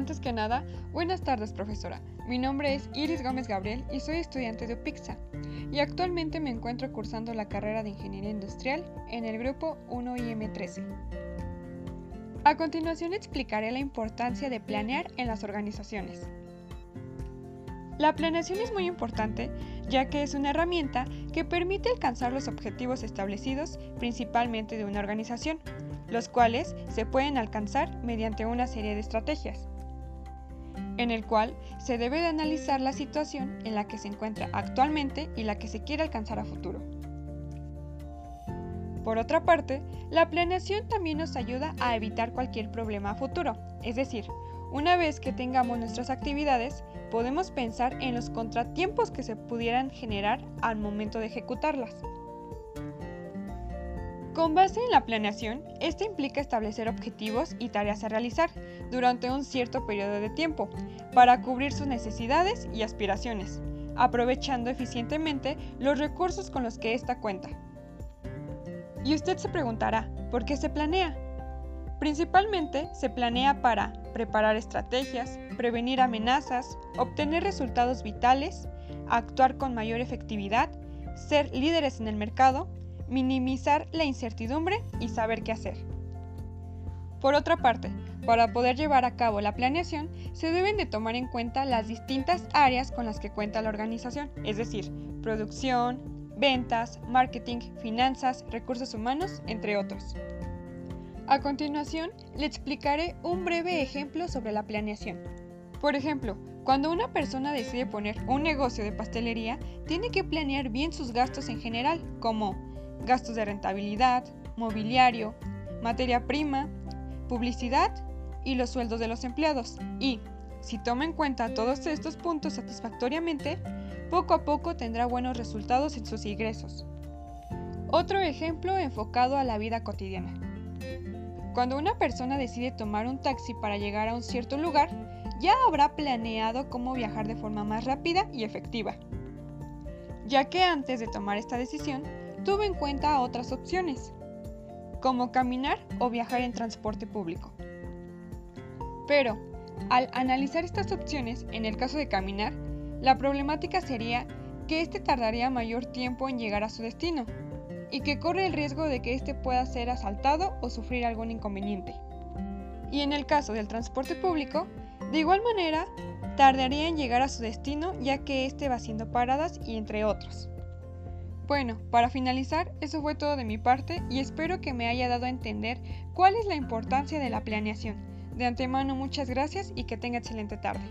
Antes que nada, buenas tardes profesora. Mi nombre es Iris Gómez Gabriel y soy estudiante de UPIXA y actualmente me encuentro cursando la carrera de Ingeniería Industrial en el grupo 1IM13. A continuación explicaré la importancia de planear en las organizaciones. La planeación es muy importante ya que es una herramienta que permite alcanzar los objetivos establecidos principalmente de una organización, los cuales se pueden alcanzar mediante una serie de estrategias en el cual se debe de analizar la situación en la que se encuentra actualmente y la que se quiere alcanzar a futuro. Por otra parte, la planeación también nos ayuda a evitar cualquier problema a futuro, es decir, una vez que tengamos nuestras actividades, podemos pensar en los contratiempos que se pudieran generar al momento de ejecutarlas. Con base en la planeación, esto implica establecer objetivos y tareas a realizar durante un cierto periodo de tiempo para cubrir sus necesidades y aspiraciones, aprovechando eficientemente los recursos con los que ésta cuenta. Y usted se preguntará, ¿por qué se planea? Principalmente se planea para preparar estrategias, prevenir amenazas, obtener resultados vitales, actuar con mayor efectividad, ser líderes en el mercado, minimizar la incertidumbre y saber qué hacer. Por otra parte, para poder llevar a cabo la planeación, se deben de tomar en cuenta las distintas áreas con las que cuenta la organización, es decir, producción, ventas, marketing, finanzas, recursos humanos, entre otros. A continuación, le explicaré un breve ejemplo sobre la planeación. Por ejemplo, cuando una persona decide poner un negocio de pastelería, tiene que planear bien sus gastos en general, como gastos de rentabilidad, mobiliario, materia prima, publicidad y los sueldos de los empleados. Y, si toma en cuenta todos estos puntos satisfactoriamente, poco a poco tendrá buenos resultados en sus ingresos. Otro ejemplo enfocado a la vida cotidiana. Cuando una persona decide tomar un taxi para llegar a un cierto lugar, ya habrá planeado cómo viajar de forma más rápida y efectiva, ya que antes de tomar esta decisión tuve en cuenta otras opciones, como caminar o viajar en transporte público. Pero, al analizar estas opciones, en el caso de caminar, la problemática sería que éste tardaría mayor tiempo en llegar a su destino y que corre el riesgo de que éste pueda ser asaltado o sufrir algún inconveniente. Y en el caso del transporte público, de igual manera, tardaría en llegar a su destino ya que éste va haciendo paradas y entre otros. Bueno, para finalizar, eso fue todo de mi parte y espero que me haya dado a entender cuál es la importancia de la planeación. De antemano muchas gracias y que tenga excelente tarde.